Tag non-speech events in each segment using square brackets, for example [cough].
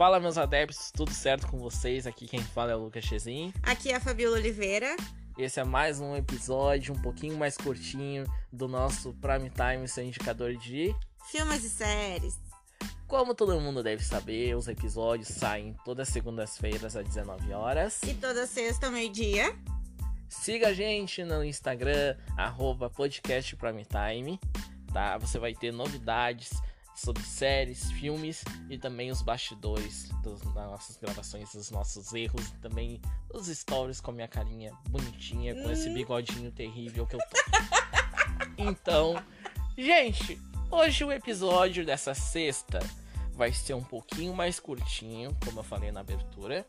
Fala, meus adeptos, tudo certo com vocês? Aqui quem fala é o Lucas Chezin. Aqui é a Fabiola Oliveira. Esse é mais um episódio um pouquinho mais curtinho do nosso Prime Time, seu indicador de filmes e séries. Como todo mundo deve saber, os episódios saem todas as segundas-feiras às 19 horas. E toda sexta ao meio-dia. Siga a gente no Instagram, arroba podcast Prime Time, tá? Você vai ter novidades sobre séries, filmes e também os bastidores das nossas gravações, dos nossos erros, e também os stories com a minha carinha bonitinha, com esse hum. bigodinho terrível que eu tô. [laughs] Então, gente, hoje o episódio dessa sexta vai ser um pouquinho mais curtinho, como eu falei na abertura,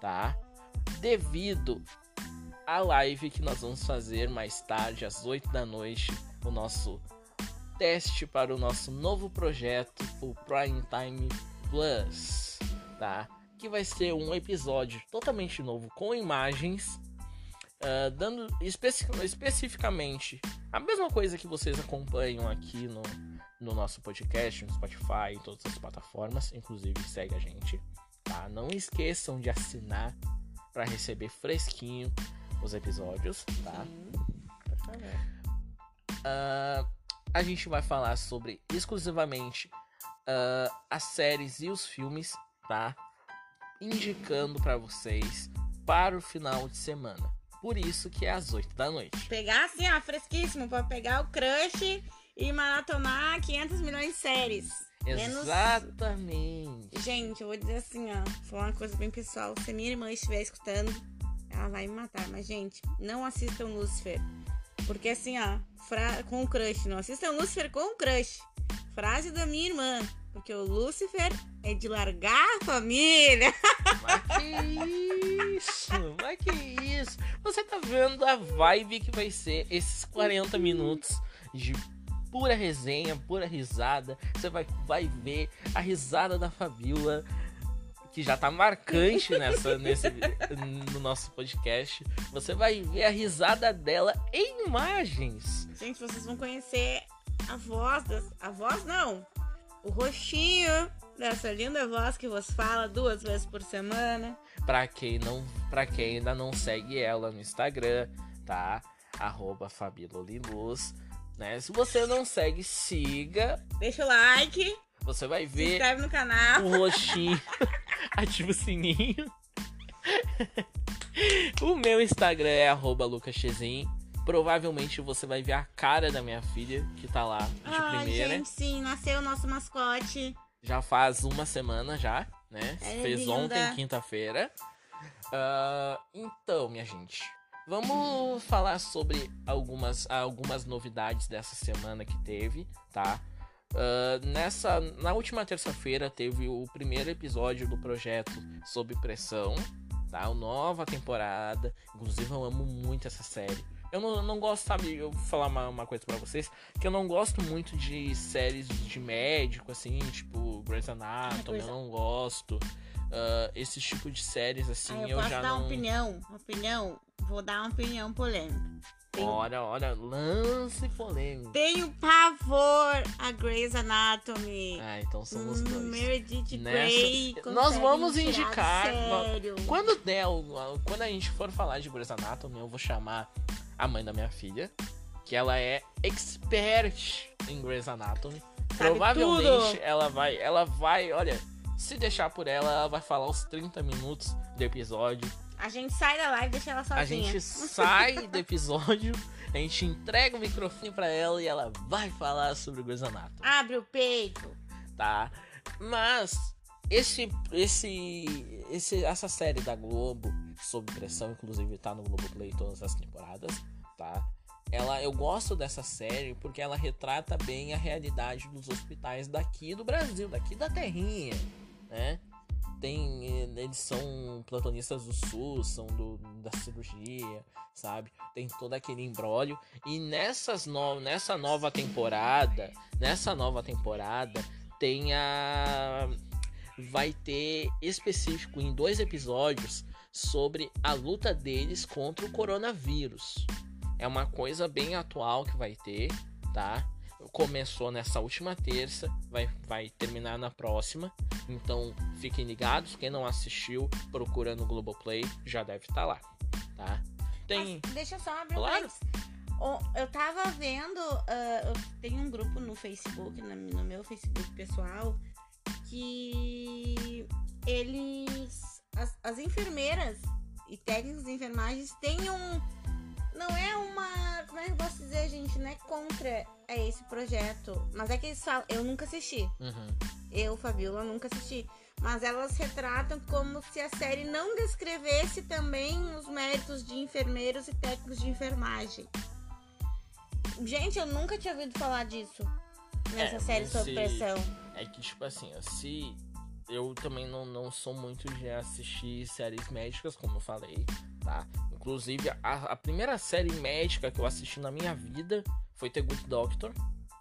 tá? Devido à live que nós vamos fazer mais tarde, às 8 da noite, o nosso teste para o nosso novo projeto, o Prime Time Plus, tá? Que vai ser um episódio totalmente novo com imagens, uh, dando especi especificamente a mesma coisa que vocês acompanham aqui no, no nosso podcast, no Spotify, em todas as plataformas, inclusive segue a gente, tá? Não esqueçam de assinar para receber fresquinho os episódios, tá? Sim. Uh, a gente vai falar sobre exclusivamente uh, as séries e os filmes, tá? Indicando para vocês para o final de semana. Por isso que é às 8 da noite. Pegar assim, ó, fresquíssimo, para pegar o crush e maratonar 500 milhões de séries. Exatamente. Menos... Gente, eu vou dizer assim, ó, falar uma coisa bem pessoal. Se minha irmã estiver escutando, ela vai me matar. Mas, gente, não assistam Lucifer. Porque assim, ó, fra... com o crush, não assistam Lucifer com o crush. Frase da minha irmã. Porque o Lucifer é de largar a família. [laughs] Mas que isso? Mas que isso? Você tá vendo a vibe que vai ser esses 40 minutos de pura resenha, pura risada. Você vai, vai ver a risada da Fabiola que já tá marcante nessa, nesse, no nosso podcast. Você vai ver a risada dela em imagens. Gente, vocês vão conhecer a voz das. A voz não! O rostinho dessa linda voz que vos fala duas vezes por semana. Pra quem, não, pra quem ainda não segue ela no Instagram, tá? Arroba Fabiloliluz. Né? Se você não segue, siga. Deixa o like. Você vai ver. Se inscreve no canal. O rostinho. [laughs] [laughs] ativa o sininho. o meu Instagram é lucaschezin. Provavelmente você vai ver a cara da minha filha que tá lá de Ai, primeira. Gente, sim, nasceu o nosso mascote. Já faz uma semana já, né? É Fez linda. ontem, quinta-feira. Uh, então, minha gente, vamos falar sobre algumas, algumas novidades dessa semana que teve, tá? Uh, nessa, na última terça-feira teve o primeiro episódio do projeto Sob Pressão, tá? A nova temporada. Inclusive eu amo muito essa série. Eu não, não gosto, sabe, eu vou falar uma, uma coisa para vocês, que eu não gosto muito de séries de médico, assim, tipo Grey's Anatomy, eu não gosto. Uh, esse tipo de séries, assim, ah, eu, eu já dar não... uma opinião, opinião, vou dar uma opinião polêmica. Ora, ora, lance polêmico. Tenho pavor a Grey's Anatomy. Ah, então somos hum, dois. Meredith Nessa... Grey. Nós vamos indicar. Sério. Quando der, quando a gente for falar de Grey's Anatomy, eu vou chamar a mãe da minha filha, que ela é expert em Grey's Anatomy. Sabe Provavelmente tudo. ela vai, ela vai, olha, se deixar por ela, ela vai falar os 30 minutos do episódio a gente sai da live e deixa ela sozinha. A gente sai do episódio, a gente entrega o microfone para ela e ela vai falar sobre o Grey's Anatomy. Abre o peito. Tá? Mas esse, esse, esse, essa série da Globo, sob pressão, inclusive tá no Globoplay todas as temporadas, tá? Ela, eu gosto dessa série porque ela retrata bem a realidade dos hospitais daqui do Brasil, daqui da terrinha, né? Tem eles são plantonistas do SUS, são do, da cirurgia, sabe? Tem todo aquele embrólio e nessas no, nessa nova temporada, nessa nova temporada tem a vai ter específico em dois episódios sobre a luta deles contra o coronavírus. É uma coisa bem atual que vai ter, tá? Começou nessa última terça, vai, vai terminar na próxima. Então fiquem ligados. Quem não assistiu, procura no Globoplay, já deve estar lá, tá? Tem. Mas deixa eu só abrir Claro. um Eu tava vendo, ah, eu tenho um grupo no Facebook, no meu Facebook pessoal, que eles, as, as enfermeiras e técnicos de enfermagens têm um, não é uma, como é que eu posso dizer, gente, não é contra a esse projeto, mas é que eles falam, eu nunca assisti, Uhum. eu, Fabiola, nunca assisti. Mas elas retratam como se a série não descrevesse também os méritos de enfermeiros e técnicos de enfermagem. Gente, eu nunca tinha ouvido falar disso nessa É, série sob se- pressão. É que, tipo assim, se. Eu também não, não sou muito de assistir séries médicas, como eu falei, tá? Inclusive, a, a primeira série médica que eu assisti na minha vida foi The Good Doctor,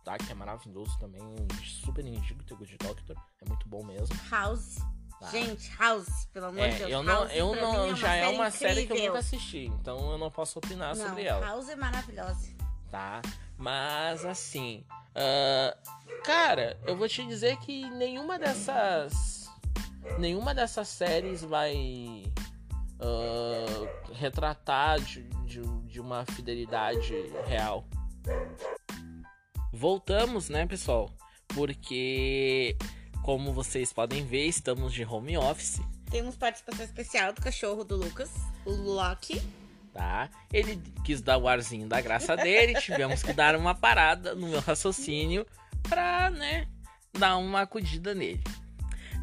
tá? Que é maravilhoso também, super indico The Good Doctor, é muito bom mesmo. House. Tá? Gente, House, pelo amor de É, Deus. eu não, House, eu não, é já é uma série que eu nunca assisti, então eu não posso opinar Não, sobre ela. House é maravilhosa. tá? Mas assim, ah, cara, eu vou te dizer que nenhuma dessas, nenhuma dessas séries vai ah, retratar de, de, de uma fidelidade real. Voltamos, né, pessoal? Porque, como vocês podem ver, estamos de home office. Temos participação especial do cachorro do Lucas, o Loki. tá? Ele quis dar o arzinho da graça dele, [laughs] tivemos que dar uma parada no meu raciocínio pra, né, dar uma acudida nele.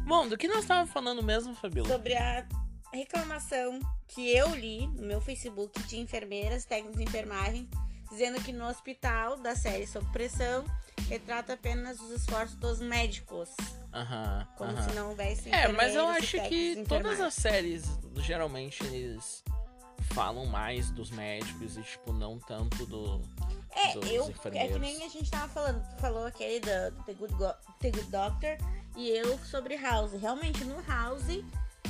Bom, do que nós estávamos falando mesmo, Fabiola? sobre a reclamação que eu li no meu Facebook de enfermeiras, técnicos de enfermagem, dizendo que no hospital da série Sob Pressão retrata apenas os esforços dos médicos, Aham, como aham. se não houvesse É, mas eu acho que todas as séries, geralmente, eles falam mais dos médicos e, tipo, não tanto do... É, eu, é que nem a gente tava falando, tu falou aquele do, do The, Good Go- The Good Doctor e eu sobre House. Realmente, no House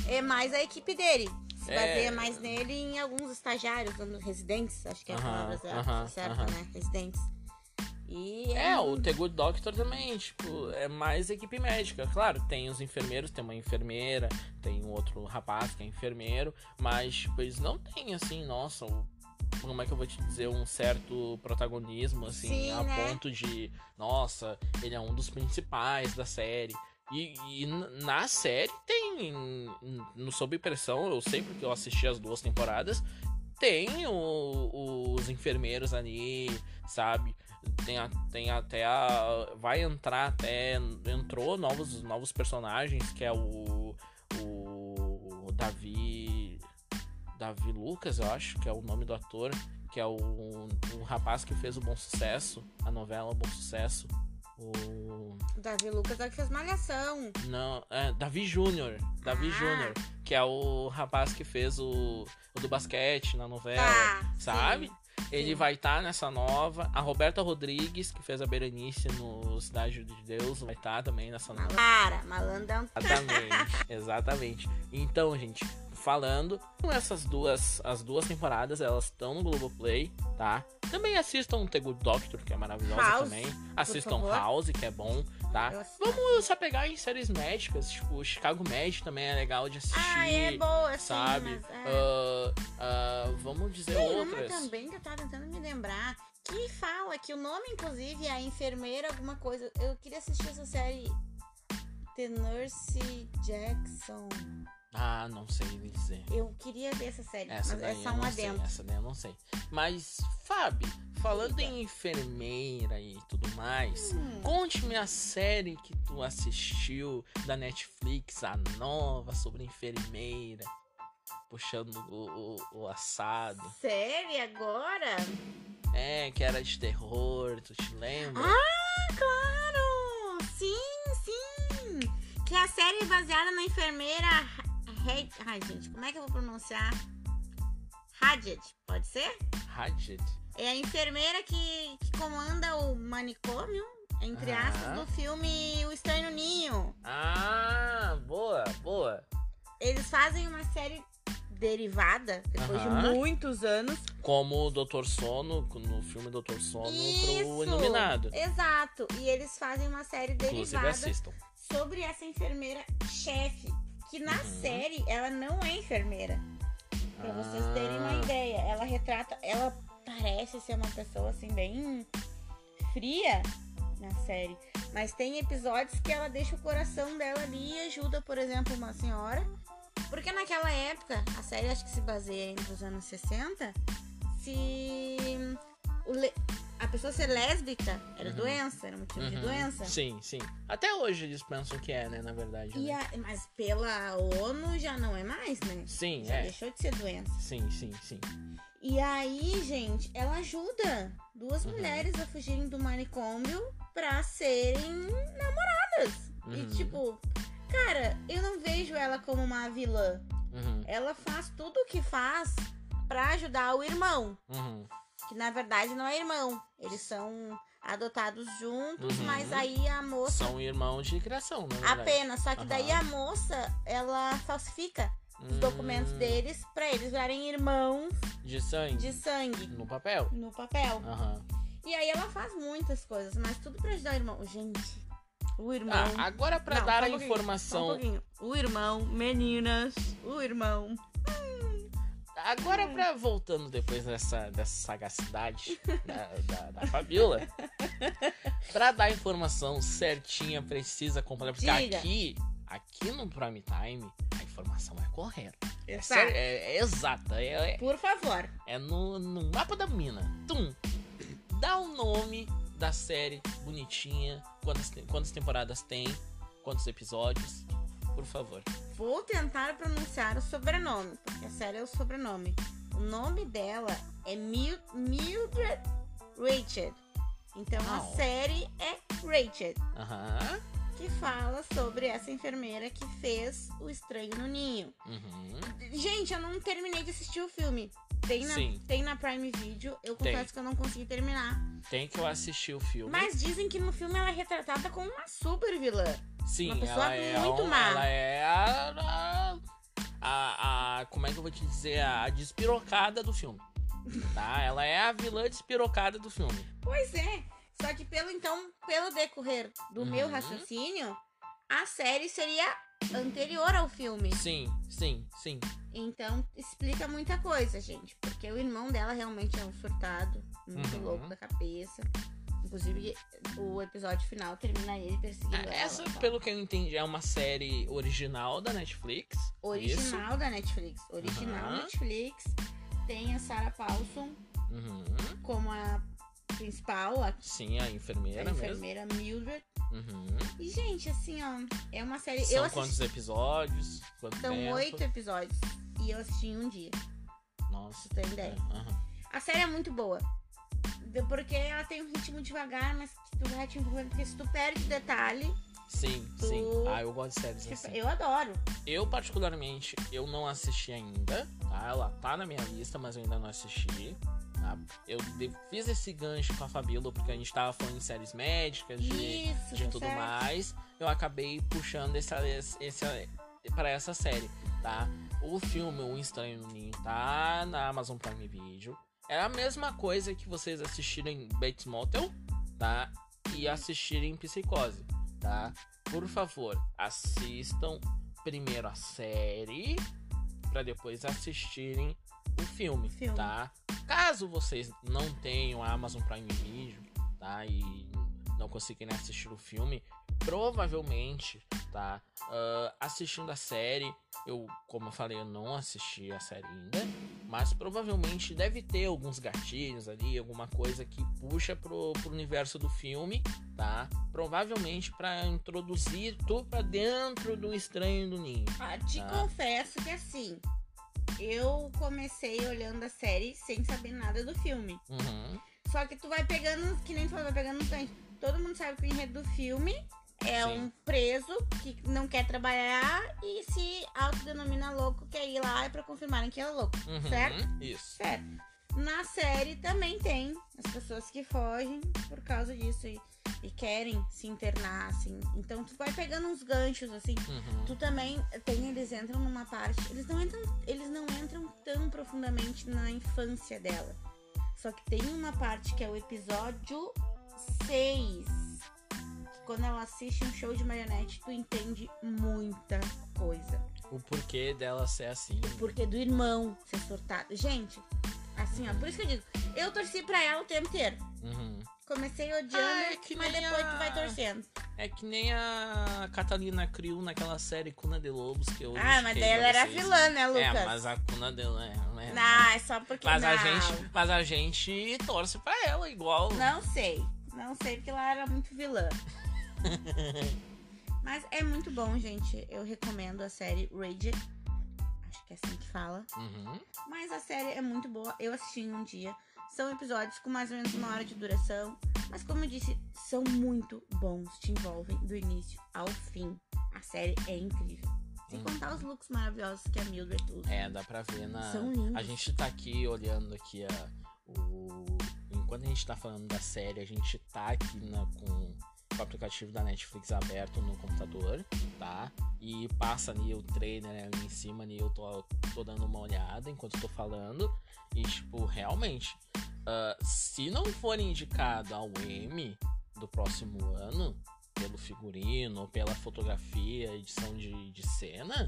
é mais a equipe dele. Se É. baseia mais nele em alguns estagiários, residentes, acho que é a palavra certa, aham, certa, aham. né? Residentes. E É, o The Good Doctor também, tipo, é mais equipe médica. Claro, tem os enfermeiros, tem uma enfermeira, tem um outro rapaz que é enfermeiro, mas, tipo, eles não têm, assim, nossa, como é que eu vou te dizer, um certo protagonismo, assim, Sim, a né? ponto de, nossa, ele é um dos principais da série. E, e na série tem, no Sob Pressão, eu sei porque eu assisti as duas temporadas, tem o- os enfermeiros ali, sabe? Tem, a- tem até a. Vai entrar até. Entrou novos, novos personagens, que é o. O Davi. Davi Lucas, eu acho, que é o nome do ator. Que é o um rapaz que fez o Bom Sucesso, a novela Bom Sucesso. O. Davi Lucas é o que fez malhação. Não, é Davi Júnior. Davi Ah. Júnior, que é o rapaz que fez o, o do basquete na novela, Tá, sabe? sim. Ele Sim. vai estar nessa nova. A Roberta Rodrigues, que fez a Berenice no Cidade de Deus, vai estar também nessa nova. Para, malandão. Exatamente, [laughs] exatamente. Então, gente, falando, essas duas, as duas temporadas, elas estão no Globoplay, tá? Também assistam The Good Doctor, que é maravilhosa House, também. Assistam. House, que é bom, tá? Vamos se apegar em séries médicas, tipo, Chicago Med também é legal de assistir. Ah, é boa, sim, Sabe? mas é. Ah, ah, vamos dizer Tem uma outras. também que eu tava tentando me lembrar. Que fala que o nome, inclusive, é enfermeira, alguma coisa. Eu queria assistir essa série. The Nurse Jackson. Ah, não sei dizer. Eu queria ver essa série, Essa mas é só um não sei, adendo. essa daí eu não sei. Mas, Fábio, falando Diga. em enfermeira e tudo mais, Hum. conte-me a série que tu assistiu da Netflix, a nova sobre enfermeira, puxando o, o, o assado. Série agora? É, que era de terror, tu te lembra? Ah, claro! Sim, sim! Que a série é baseada na enfermeira. Red... Ai, gente, como é que eu vou pronunciar? Hadjed, pode ser? Hadget. É a enfermeira que, que comanda o manicômio, entre Aham. aspas, do filme O Estranho Ninho. Ah, boa, boa. Eles fazem uma série derivada, depois Aham. de muitos anos. Como o Doutor Sono, no filme Doutor Sono pro Isso! Iluminado. Exato. E eles fazem uma série Inclusive derivada assistam. sobre essa enfermeira chefe. Que na Uhum. série ela não é enfermeira. Pra vocês terem uma Ah, ideia. Ela retrata. Ela parece ser uma pessoa assim, bem fria na série. Mas tem episódios que ela deixa o coração dela ali e ajuda, por exemplo, uma senhora. Porque naquela época, a série acho que se baseia entre os anos 60, se o le- a pessoa ser lésbica era Uhum. doença, era motivo de uhum. doença. Sim, sim. Até hoje eles pensam que é, né, na verdade. E né? a- mas pela ONU já não é mais, né? Sim, Já é. deixou de ser doença. Sim, sim, sim. E aí, gente, ela ajuda duas Uhum. mulheres a fugirem do manicômio pra serem namoradas. E Uhum. tipo, cara, eu não vejo ela como uma vilã. Uhum, Ela faz tudo o que faz pra ajudar o irmão. uhum. Que na verdade não é irmão. Eles são adotados juntos, Uhum. mas aí a moça. São irmãos de criação, verdade. Apenas, só que daí Aham. a moça, ela falsifica os documentos Hum, deles pra eles virarem irmãos De sangue. de sangue No papel. no papel. Aham. E aí ela faz muitas coisas, mas tudo pra ajudar o irmão. Gente, o irmão. Ah, agora pra Não, dar a um um informação. pouquinho. O irmão, meninas, o irmão. Agora pra voltando depois dessa, dessa sagacidade [laughs] da, da, da Fabiola. pra dar a informação certinha, precisa, completa. Porque Diga. aqui, aqui no Prime Time, a informação é correta. É, sério, é, é exata. É, é- Por favor. é no, no mapa da mina. Tum! Dá o nome da série bonitinha. Quantas, quantas temporadas tem? Quantos episódios? Por favor. Vou tentar pronunciar o sobrenome, porque a série é o sobrenome. O nome dela é Mil Mildred Rachel. Então a Uau. série é Rachel, Aham. que fala sobre essa enfermeira que fez o Estranho no Ninho. Uhum. Gente, eu não terminei de assistir o filme. Tem na, Sim. tem na Prime Video. Eu Tem. confesso que eu não consegui terminar. Tem que eu assistir o filme. Mas dizem que no filme ela é retratada como uma super vilã. Sim, Uma pessoa ela é muito um- má. Ela é a, a, a, a- Como é que eu vou te dizer? A despirocada do filme. Tá? [laughs] Ela é a vilã despirocada do filme. Pois é. Só que pelo então, pelo decorrer do meu Uhum. raciocínio, a série seria anterior ao filme. Sim, sim, sim. Então explica muita coisa, gente. Porque o irmão dela realmente é um surtado, muito Uhum. louco da cabeça. Inclusive, o episódio final termina ele perseguindo ela. Essa, tal. pelo que eu entendi, é uma série original da Netflix. Isso. Original da Netflix. Original Aham. Netflix. Tem a Sarah Paulson Uhum. como a principal, a, Sim, a a enfermeira, mesmo. enfermeira Mildred. Uhum. E, gente, assim, ó, é uma série. São assisti. quantos episódios? Quanto São oito episódios. E eu assisti em um dia, Nossa. você ter ideia. É. A série é muito boa. Porque ela tem um ritmo devagar, mas tu vai te envolvendo. Porque se tu perde detalhe, Sim, Tu- sim. Ah, eu gosto de séries tipo, assim. eu adoro. Eu, particularmente, eu não assisti ainda, tá? Ela tá na minha lista, mas eu ainda não assisti. tá? Eu fiz esse gancho com a Fabíola, porque a gente tava falando de séries médicas, de, Isso, de tá tudo certo. mais. Eu acabei puxando essa, esse, para essa série, tá? O filme O Estranho no Ninho tá na Amazon Prime Video. É a mesma coisa que vocês assistirem Bates Motel, tá? E assistirem Psicose, tá? Por favor, assistam primeiro a série para depois assistirem o filme, Filme. tá? Caso vocês não tenham a Amazon Prime Video, tá? E não conseguirem assistir o filme, provavelmente, tá? ah, assistindo a série, eu, como eu falei, eu não assisti a série ainda, mas provavelmente deve ter alguns gatilhos ali, alguma coisa que puxa pro, pro universo do filme, tá? Provavelmente para introduzir tu pra dentro do Estranho do Ninho. Ah, te Tá. confesso que assim, eu comecei olhando a série sem saber nada do filme. Uhum. Só que tu vai pegando, que nem tu vai pegando um tanto. Todo mundo sabe que o enredo do filme é Sim. um preso que não quer trabalhar e se autodenomina louco, quer ir lá pra confirmarem que ele é louco. Uhum. Certo? Isso. Certo. Na série também tem as pessoas que fogem por causa disso e, e querem se internar, assim. Então tu vai pegando uns ganchos, assim. Uhum. Tu também tem, eles entram numa parte. Eles não entram, eles não entram tão profundamente na infância dela. Só que tem uma parte que é o episódio 6. Quando ela assiste um show de marionete, tu entende muita coisa. O porquê dela ser assim. Porque do irmão ser sortado. Gente, assim, ó, por isso que eu digo, eu torci pra ela o tempo inteiro. Uhum. Comecei odiando, Ah, é que mas depois tu a- vai torcendo. É que nem a Catalina Krill naquela série Cuna de Lobos que eu Ah, mas daí ela era vilã, né, Lucas? É, mas a Cuna de é, é, Não, é só porque mas a não. gente, mas a gente torce pra ela igual. Não sei. Não sei porque ela era muito vilã. [laughs] Mas é muito bom, gente. Eu recomendo a série Rage. Acho que é assim que fala. Uhum. Mas a série é muito boa. Eu assisti em um dia. São episódios com mais ou menos uma hora de duração. Mas como eu disse, são muito bons. Te envolvem do início ao fim. A série é incrível. Sem Hum. contar os looks maravilhosos que a Mildred usa. É, dá pra ver na. São lindos. A gente tá aqui olhando aqui a, o. Enquanto a gente tá falando da série, a gente tá aqui na, com o aplicativo da Netflix aberto no computador, tá? E passa ali o trailer ali em cima ali, eu tô, tô dando uma olhada enquanto tô falando. E, tipo, realmente, ah, se não for indicado ao M do próximo ano, pelo figurino, pela fotografia, edição de, de cena,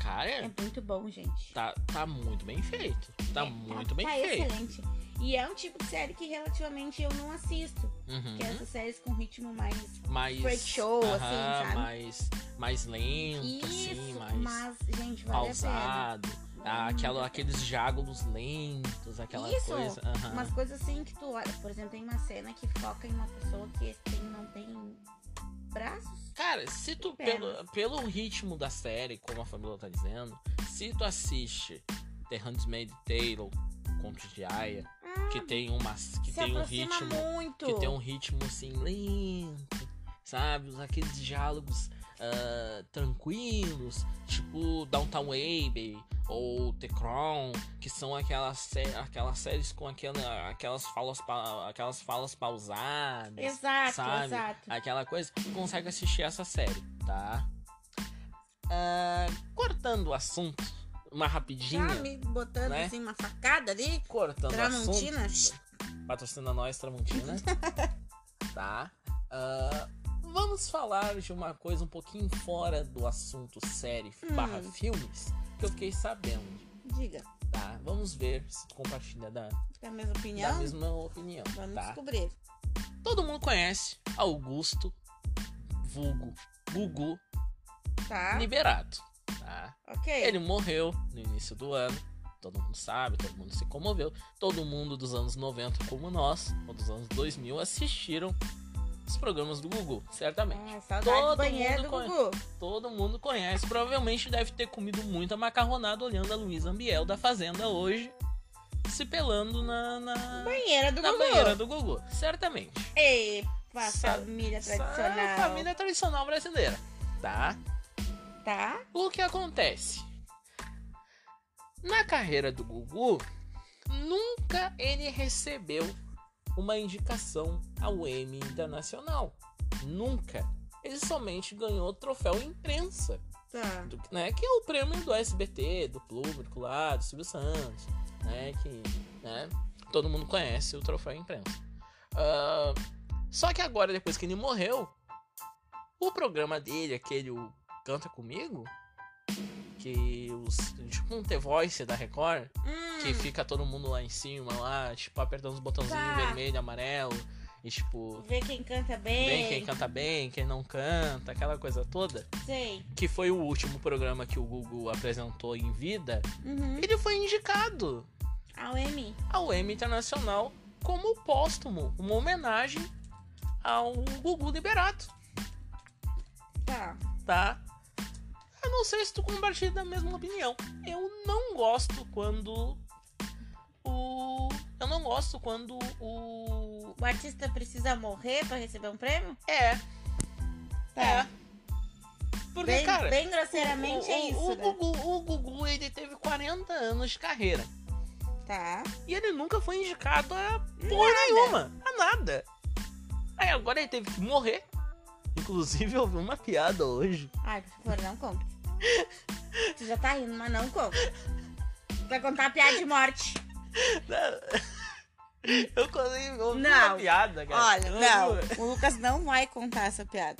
cara, É muito bom, gente. Tá, tá muito bem feito. Tá É, muito bem tá feito. excelente. E é um tipo de série que relativamente eu não assisto. Uhum. Que é essas séries com ritmo mais Mais. break show, aham, assim, sabe? Mais, mais lento, Isso, assim, mais mas, gente, vale pausado. Ah, aquela, aqueles diálogos lentos, aquela Isso, coisa. aham. Umas coisas assim que tu olha. Por exemplo, tem uma cena que foca em uma pessoa que tem, não tem braços. Cara, se tu, pelo, pelo ritmo da série, como a Fabiola tá dizendo, se tu assiste The Handmaid's Tale, Contos de Aya, que tem uma, que tem um ritmo muito. que tem um ritmo assim lento, sabe? Aqueles diálogos ah, tranquilos, tipo Downtown Abbey ou The Crown, que são aquelas, sé- aquelas séries com aquela, aquelas, falas aquelas falas pausadas, Exato, sabe? exato. aquela coisa, tu consegue assistir essa série, tá? Ah, cortando o assunto, uma rapidinha, Tá me botando né? assim uma facada ali. cortando o assunto, Tramontina. patrocina nós, Tramontina. [laughs] tá? Ah, vamos falar de uma coisa um pouquinho fora do assunto série Hum. barra filmes que eu fiquei sabendo, Diga. tá? Vamos ver se tu compartilha da, Tem a mesma da opinião? mesma opinião, Vamos tá? descobrir. Todo mundo conhece Augusto, vulgo, Gugu, Tá. Liberato, tá? Ok. Ele morreu no início do ano. Todo mundo sabe, todo mundo se comoveu. Todo mundo dos anos 90, como nós, ou dos anos 2000, assistiram os programas do Gugu, certamente. Saudade Todo mundo conhe- Gugu. Todo mundo conhece. Provavelmente deve ter comido muita macarronada olhando a Luísa Ambiel da Fazenda hoje, se pelando na, na, Banheira do na Gugu. banheira do Gugu. Certamente. Epa, Sa- família tradicional. Família tradicional brasileira, tá? Tá? O que acontece? Na carreira do Gugu, nunca ele recebeu uma indicação ao Emmy Internacional. Nunca. Ele somente ganhou o troféu imprensa, Tá. do- né, que é o prêmio do SBT, do público lá, do Silvio Santos, né, que né, todo mundo conhece o troféu imprensa. Ah, só que agora, depois que ele morreu, o programa dele, aquele o Canta Comigo, que os. Tipo um The Voice da Record, Hum, que fica todo mundo lá em cima, lá, tipo, apertando os botãozinhos Tá. vermelho, amarelo, e tipo, Vê quem canta bem. bem quem canta bem, quem não canta, aquela coisa toda. Sei. Que foi o último programa que o Google apresentou em vida. Uhum. Ele foi indicado Ao M. ao Emmy Internacional como póstumo, uma homenagem ao Gugu Liberato, Tá. tá? Não sei se tu compartilha da mesma opinião. Eu não gosto quando o eu não gosto quando o O artista precisa morrer pra receber um prêmio? é Tá. é porque bem, cara bem grosseiramente o, é o- isso, o, né? Gugu, o Gugu ele teve 40 anos de carreira Tá. e ele nunca foi indicado a porra nenhuma, a nada. Aí agora ele teve que morrer. Inclusive, eu vi uma piada hoje. Ai, por favor, não conta. Você já tá rindo, mas não conta. Vai contar a piada de morte. Eu consegui eu Não. uma piada, cara. Olha, não. vi- O Lucas não vai contar essa piada.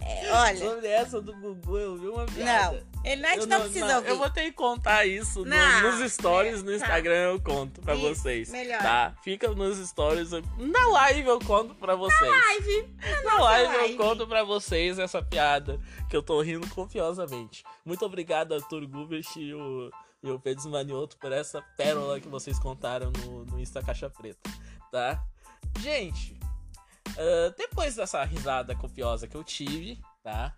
É, olha, Sobre essa do Gugu, eu vi uma piada. não. Ele não, Eu não, precisa ouvir. Eu vou ter que contar isso no- Não, nos stories é, no tá. Instagram, eu conto pra Isso, vocês. melhor. Tá? Fica nos stories. Na live eu conto pra vocês. Live. Na live, live. eu conto pra vocês essa piada que eu tô rindo confiosamente. Muito obrigado, Arthur Gubert e o, e o Pedro Manioto, por essa pérola que vocês contaram no, no Insta Caixa Preta, tá? Gente, ah, depois dessa risada copiosa que eu tive, tá?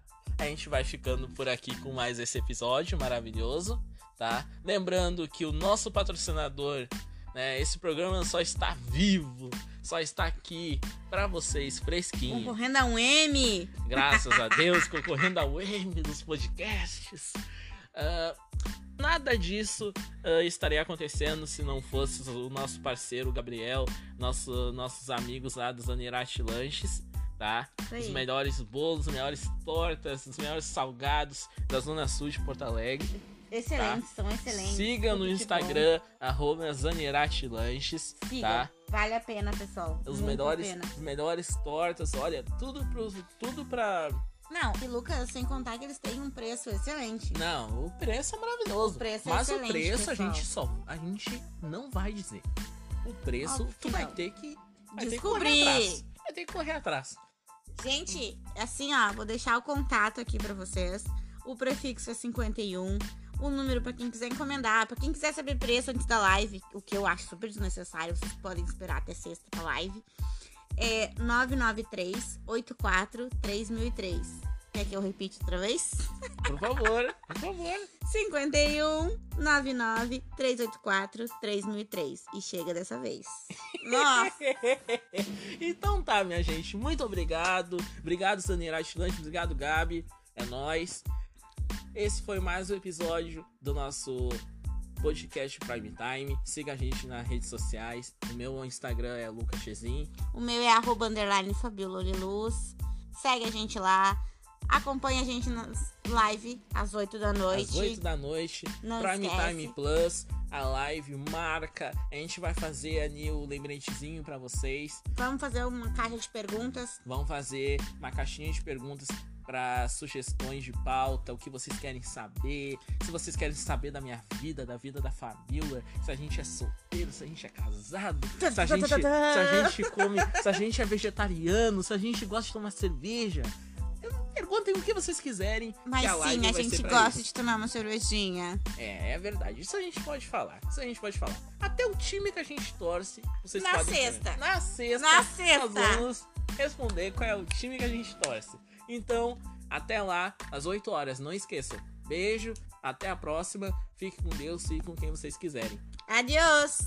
A gente vai ficando por aqui com mais esse episódio maravilhoso, tá? Lembrando que o nosso patrocinador, né? Esse programa só está vivo, só está aqui pra vocês fresquinho. Concorrendo a um M. Graças a [laughs] Deus, concorrendo ao M dos podcasts. Ah, nada disso ah, estaria acontecendo se não fosse o nosso parceiro Gabriel, nosso, nossos amigos lá dos Anirati Lanches, tá? Isso Os melhores bolos, os melhores tortas, os melhores salgados da Zona Sul de Porto Alegre. Excelentes, são excelentes. Siga no Instagram, arroba Zanirati Lanches. Siga. tá? Vale a pena, pessoal. Os Muito melhores, a pena. os melhores tortas, olha, tudo, pro, tudo pra Não, e Lucas, sem contar que eles têm um preço excelente. Não, o preço é maravilhoso. O preço é mas o preço a pessoal. gente só. A gente não vai dizer. O preço Óbvio tu vai não. ter que. Vai ter que Descobrir. correr atrás. Vai ter que correr atrás. Gente, assim, ó, vou deixar o contato aqui pra vocês. O prefixo é 51. O número pra quem quiser encomendar, pra quem quiser saber preço antes da live, o que eu acho super desnecessário, vocês podem esperar até sexta pra live. É 993 84 3003. Quer que eu repita outra vez? Por favor, por favor. 51 99 384 3003. E chega dessa vez. Nossa! [laughs] então tá, minha gente. Muito obrigado. Obrigado, Sanira Atlante. Obrigado, Gabi. É nóis. Esse foi mais um episódio do nosso podcast Prime Time. Siga a gente nas redes sociais. O meu Instagram é Lucas Chezin. O meu é arroba underline. Segue a gente lá. Acompanha a gente nas live às 8 da noite. Às 8 da noite, Não Prime esquece. Time Plus, a live marca. A gente vai fazer ali o lembretezinho pra vocês. Vamos fazer uma caixa de perguntas. Vão fazer uma caixinha de perguntas para sugestões de pauta, o que vocês querem saber, se vocês querem saber da minha vida, da vida da família, se a gente é solteiro, se a gente é casado, se a gente, se a gente come, se a gente é vegetariano, se a gente gosta de tomar cerveja. Perguntem o que vocês quiserem. Mas a sim, a gente gosta isso. de tomar uma cervejinha. É, é verdade. Isso a gente pode falar. Isso a gente pode falar. Até o time que a gente torce, vocês Na podem sexta. saber. Na sexta. Na Nós sexta. vamos responder qual é o time que a gente torce. Então, até lá, às 8 horas. Não esqueçam. Beijo, até a próxima. Fique com Deus e com quem vocês quiserem. Adiós!